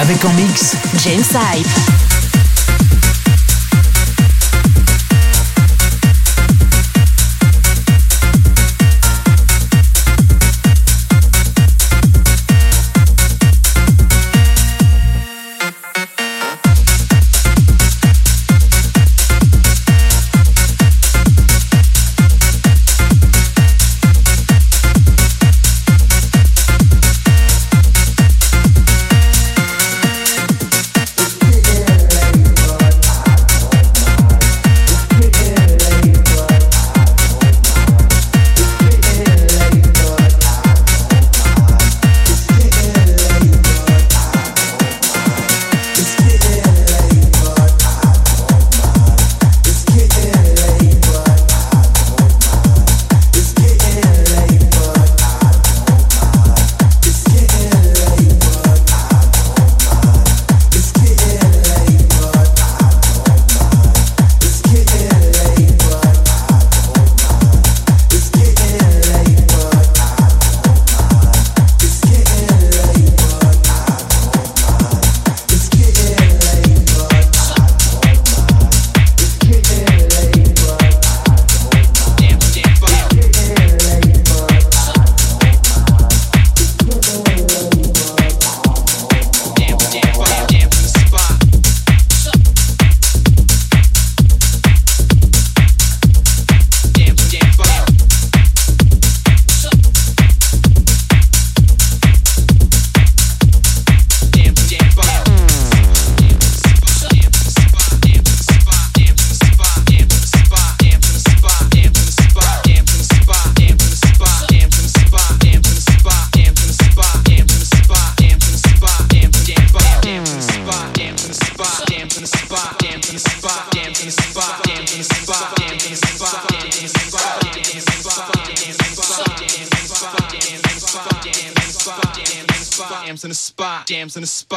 Avec en mix James Hype. dams in a spot.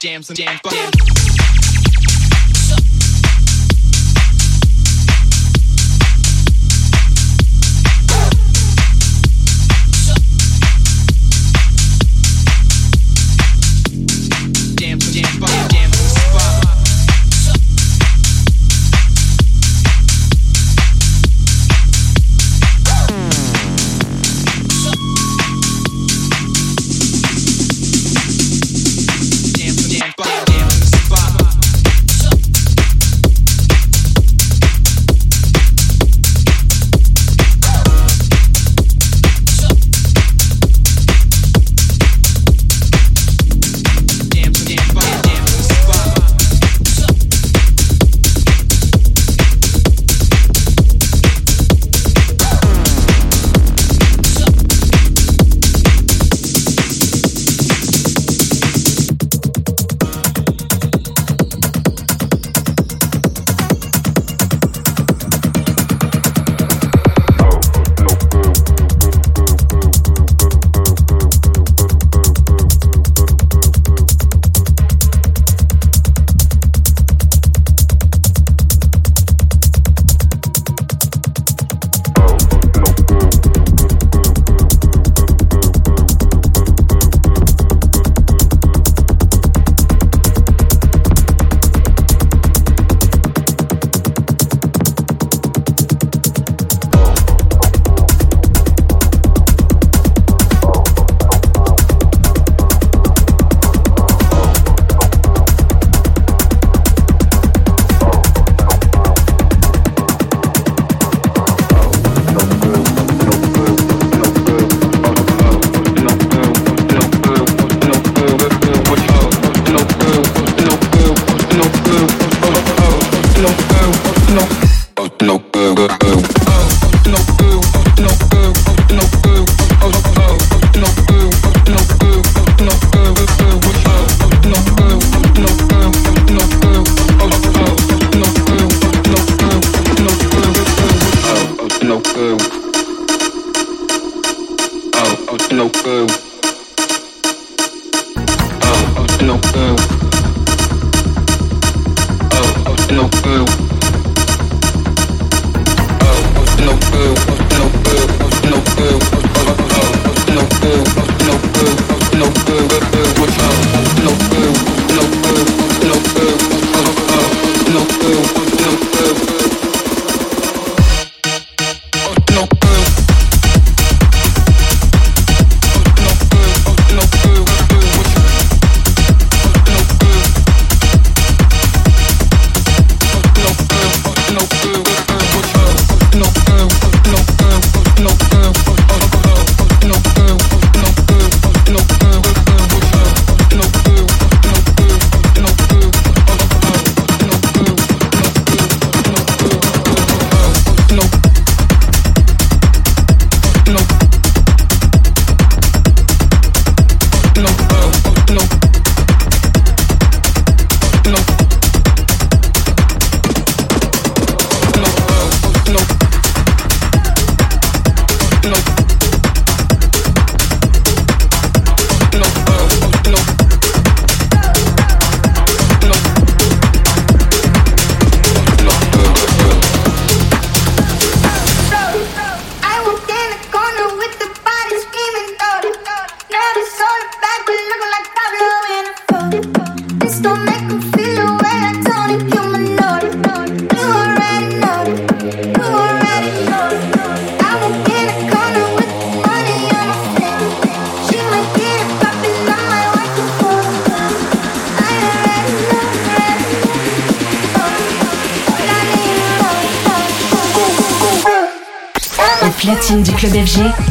Jams and jams.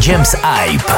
James Hype.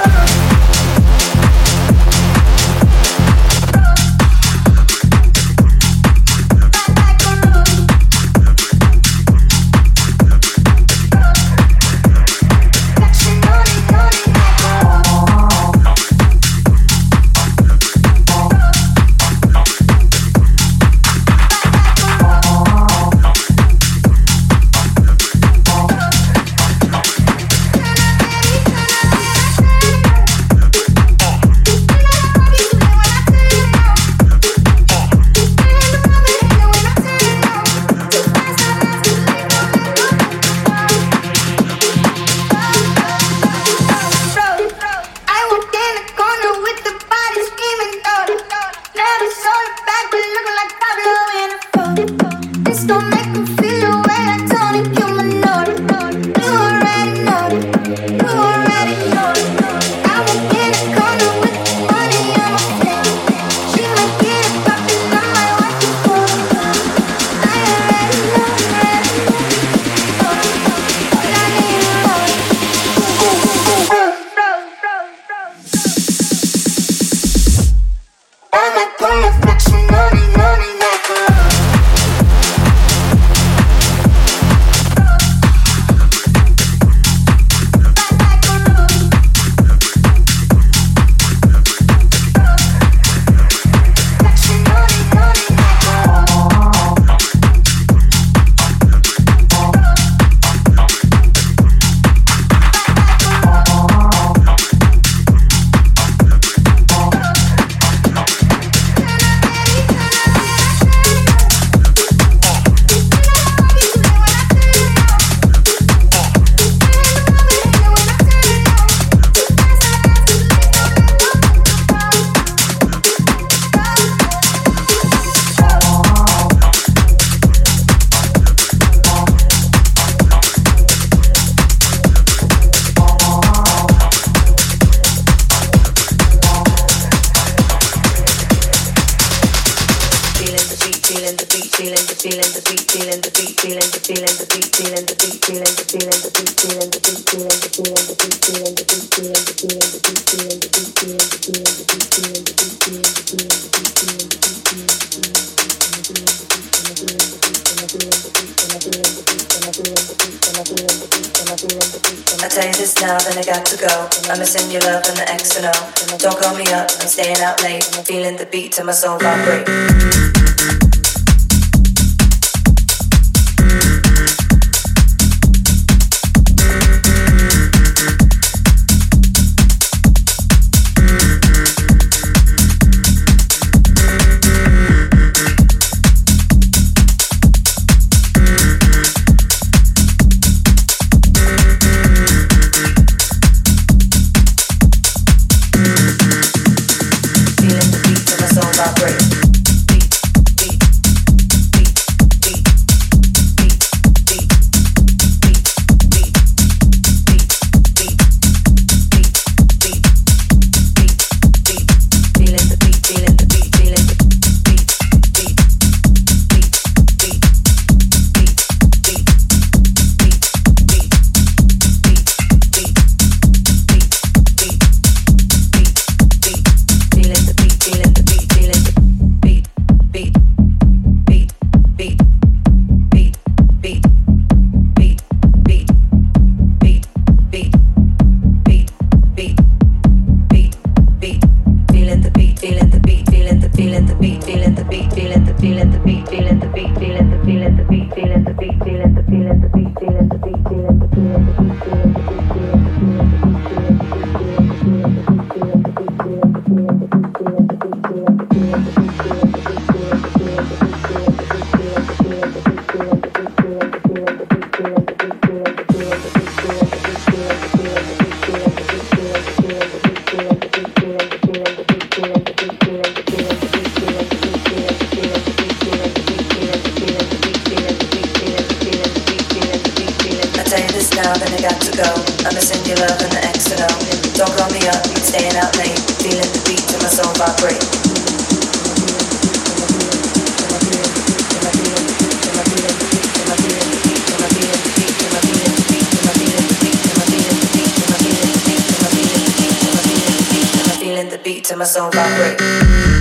En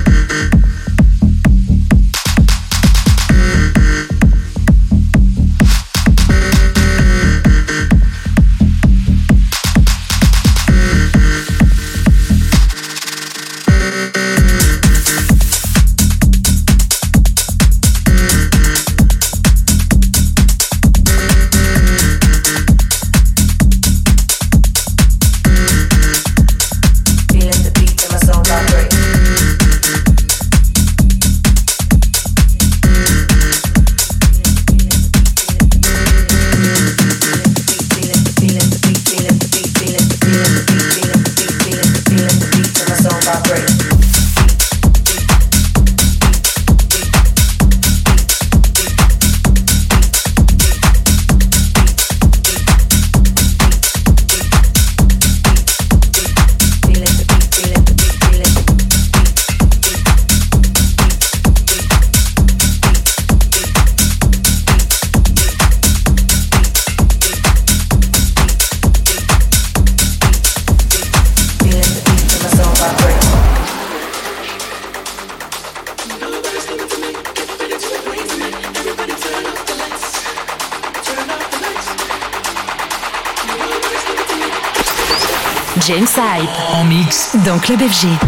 Club FG.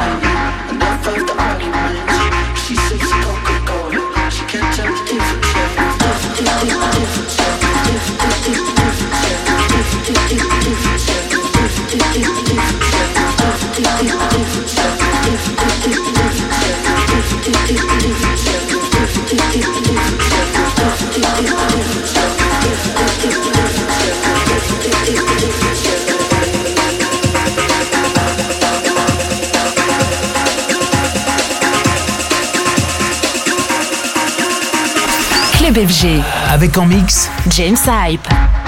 FG. Avec en mix James Hype.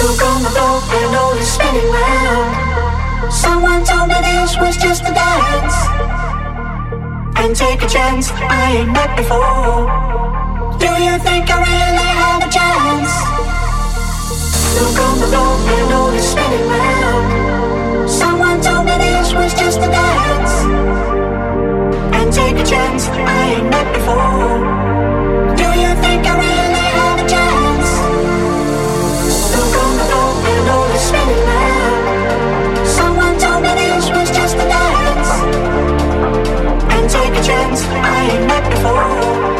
Stuck on the floor and all is spinning round. Someone told me this was just a dance. And take a chance, I ain't met before. Do you think I really have a chance? Look on the floor and all is spinning round. Someone told me this was just a dance. And take a chance, I ain't met before. chance I ain't met before.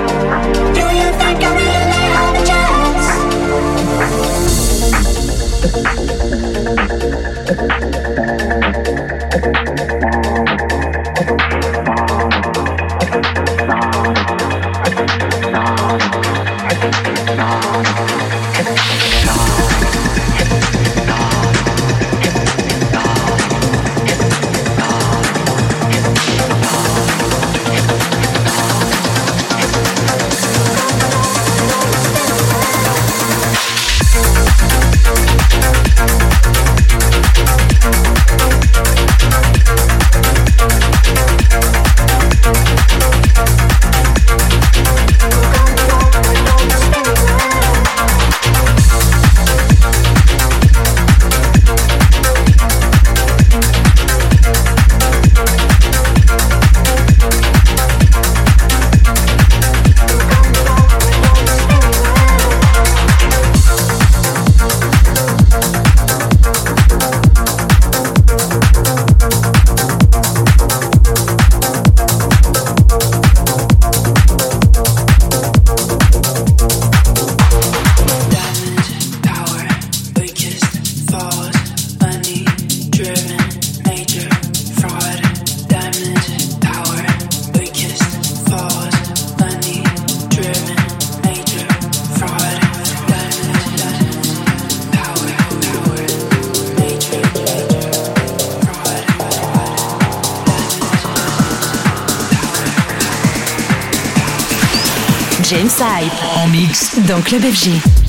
Club FG.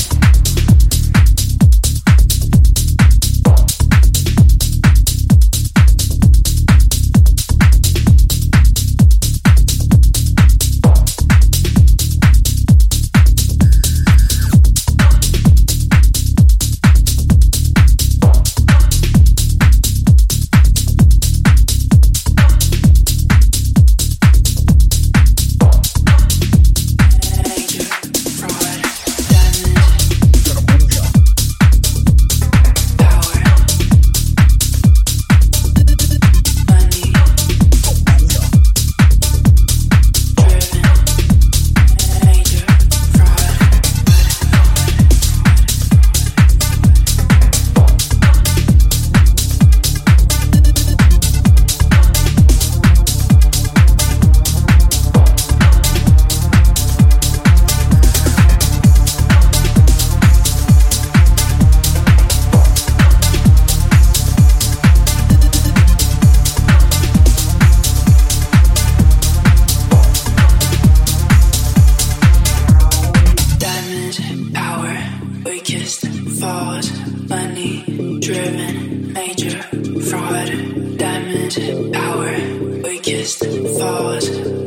Forward, money, driven, major, fraud, diamond, power, weakest, forward.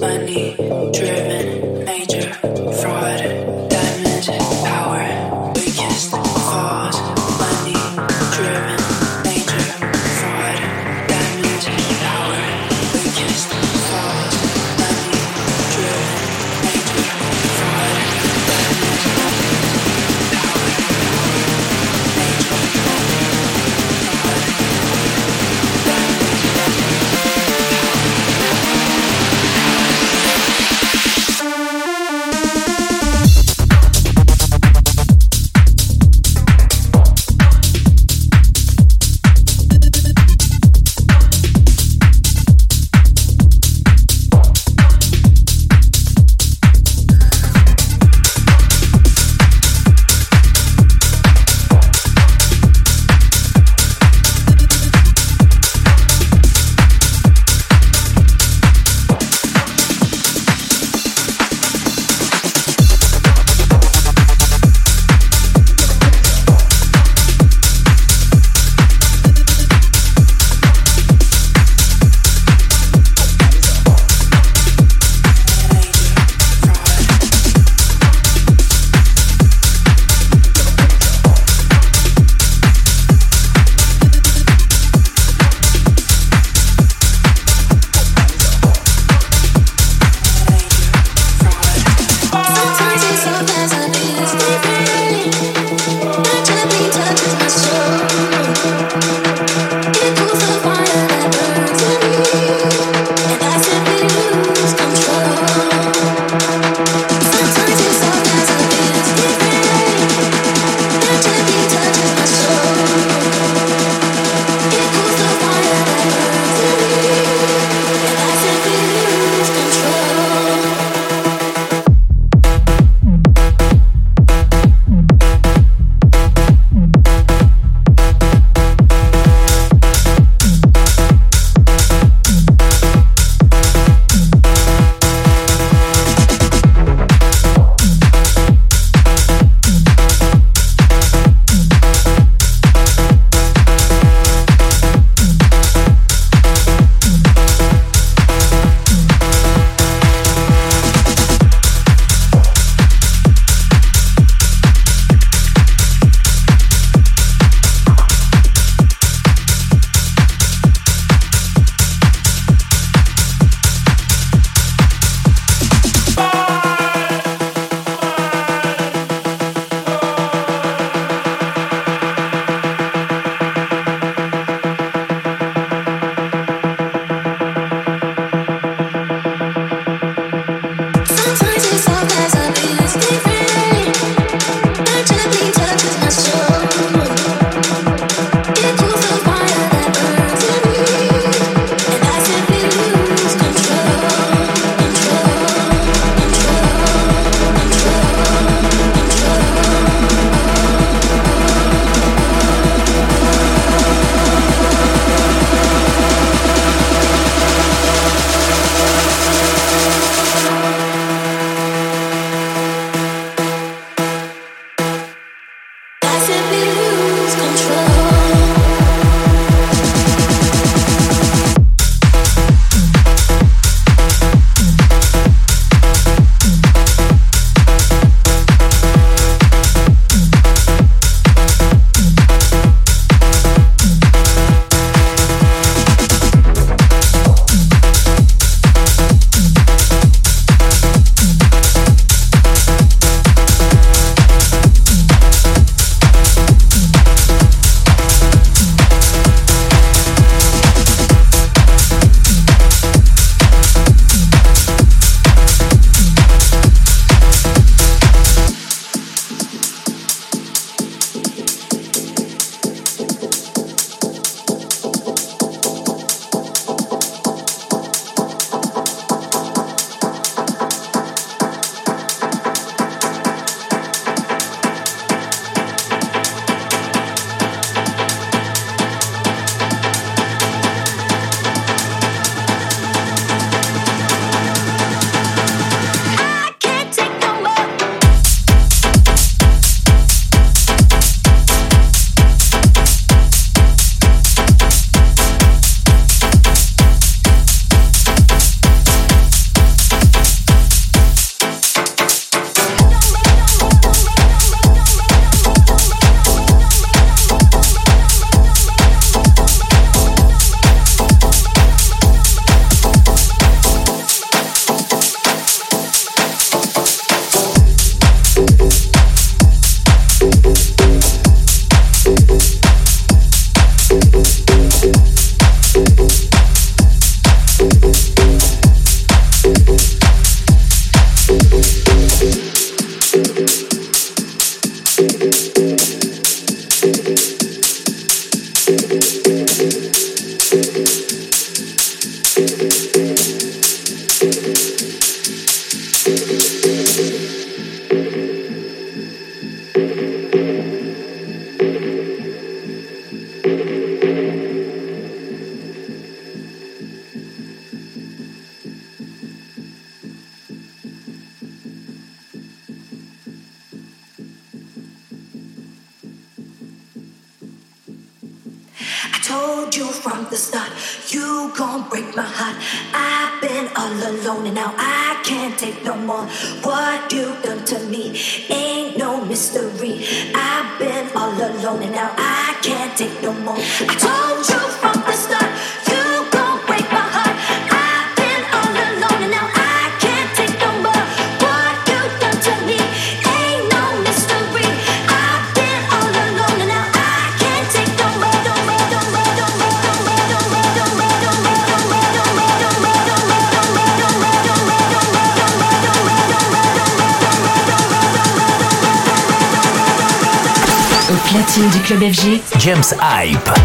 James Hype.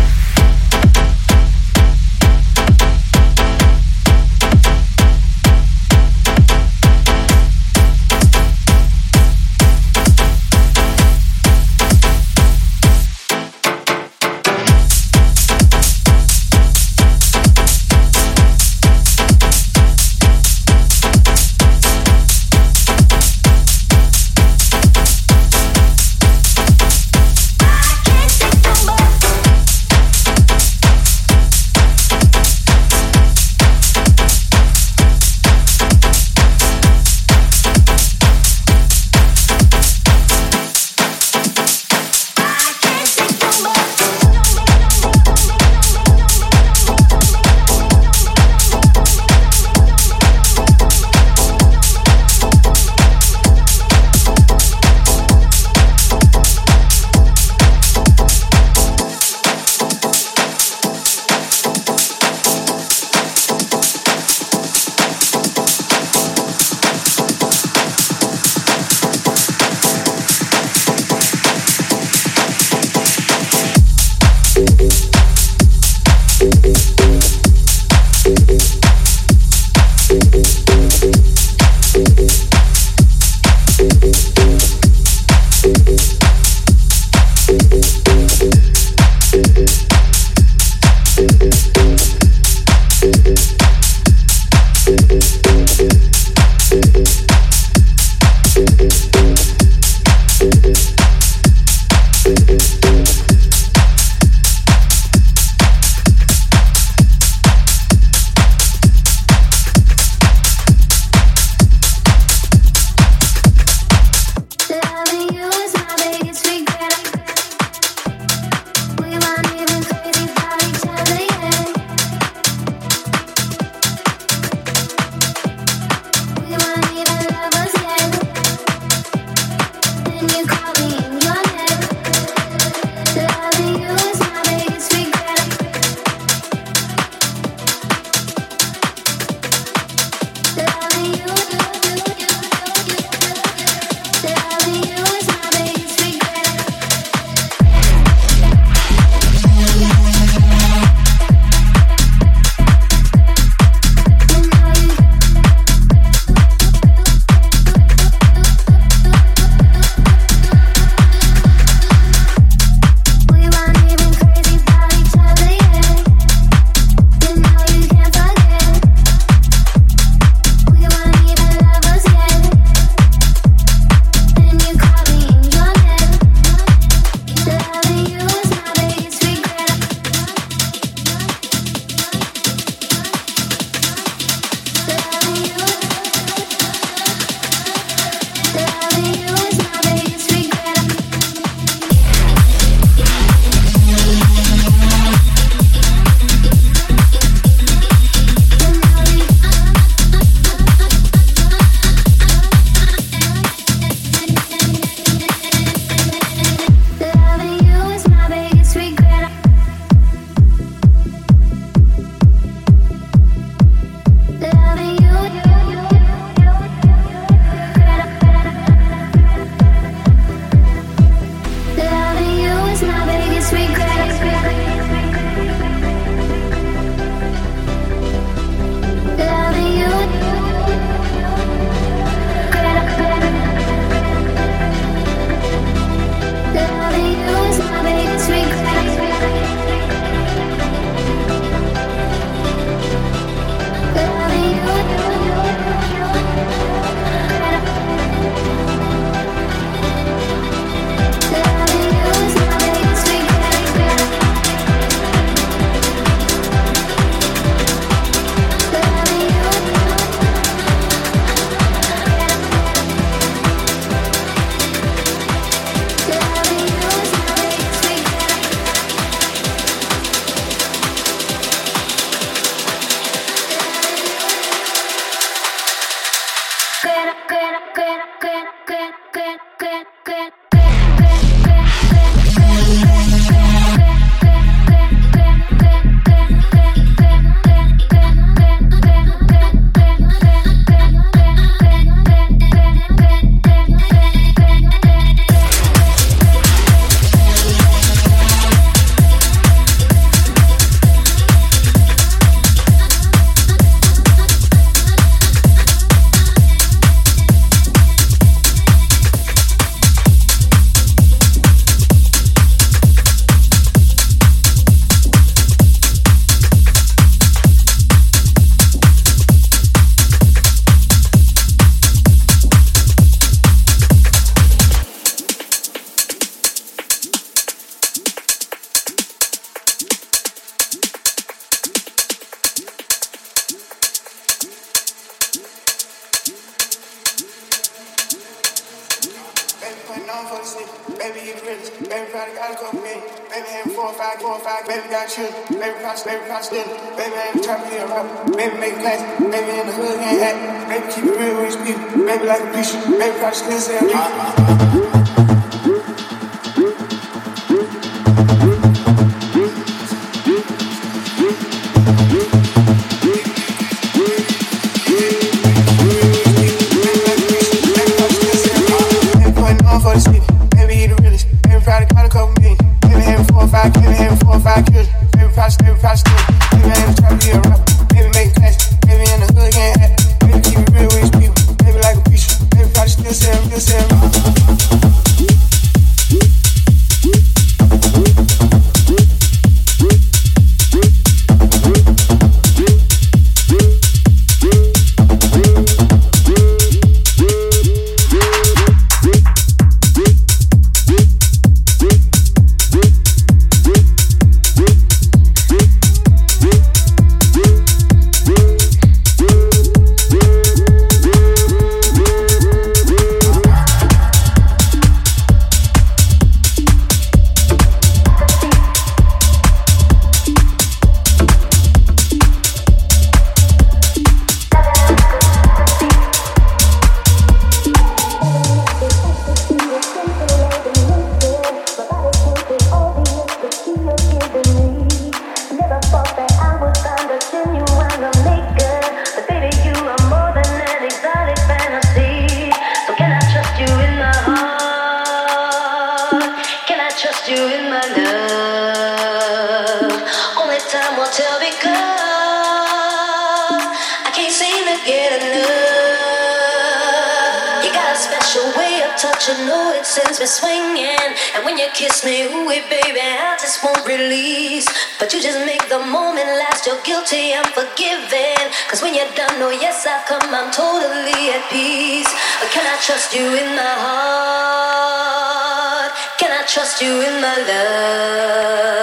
Can I trust you with my love?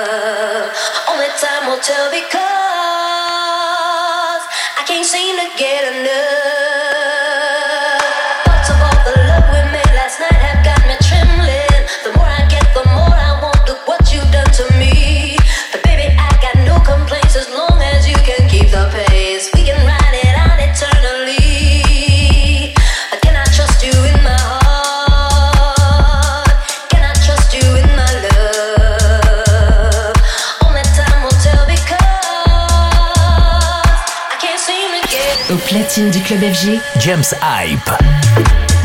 Only time will tell because I can't seem to get enough. Du club FG, James Hype.